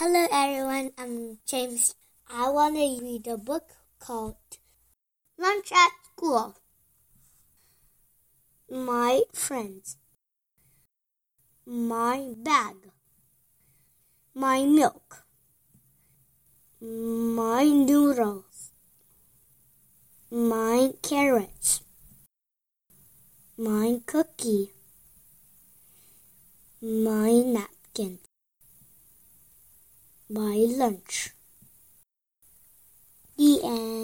Hello everyone, I'm James. I want to read a book called Lunch at School. My friends, my bag, my milk, my noodles, my carrots, my cookie, my napkin my lunch. The end.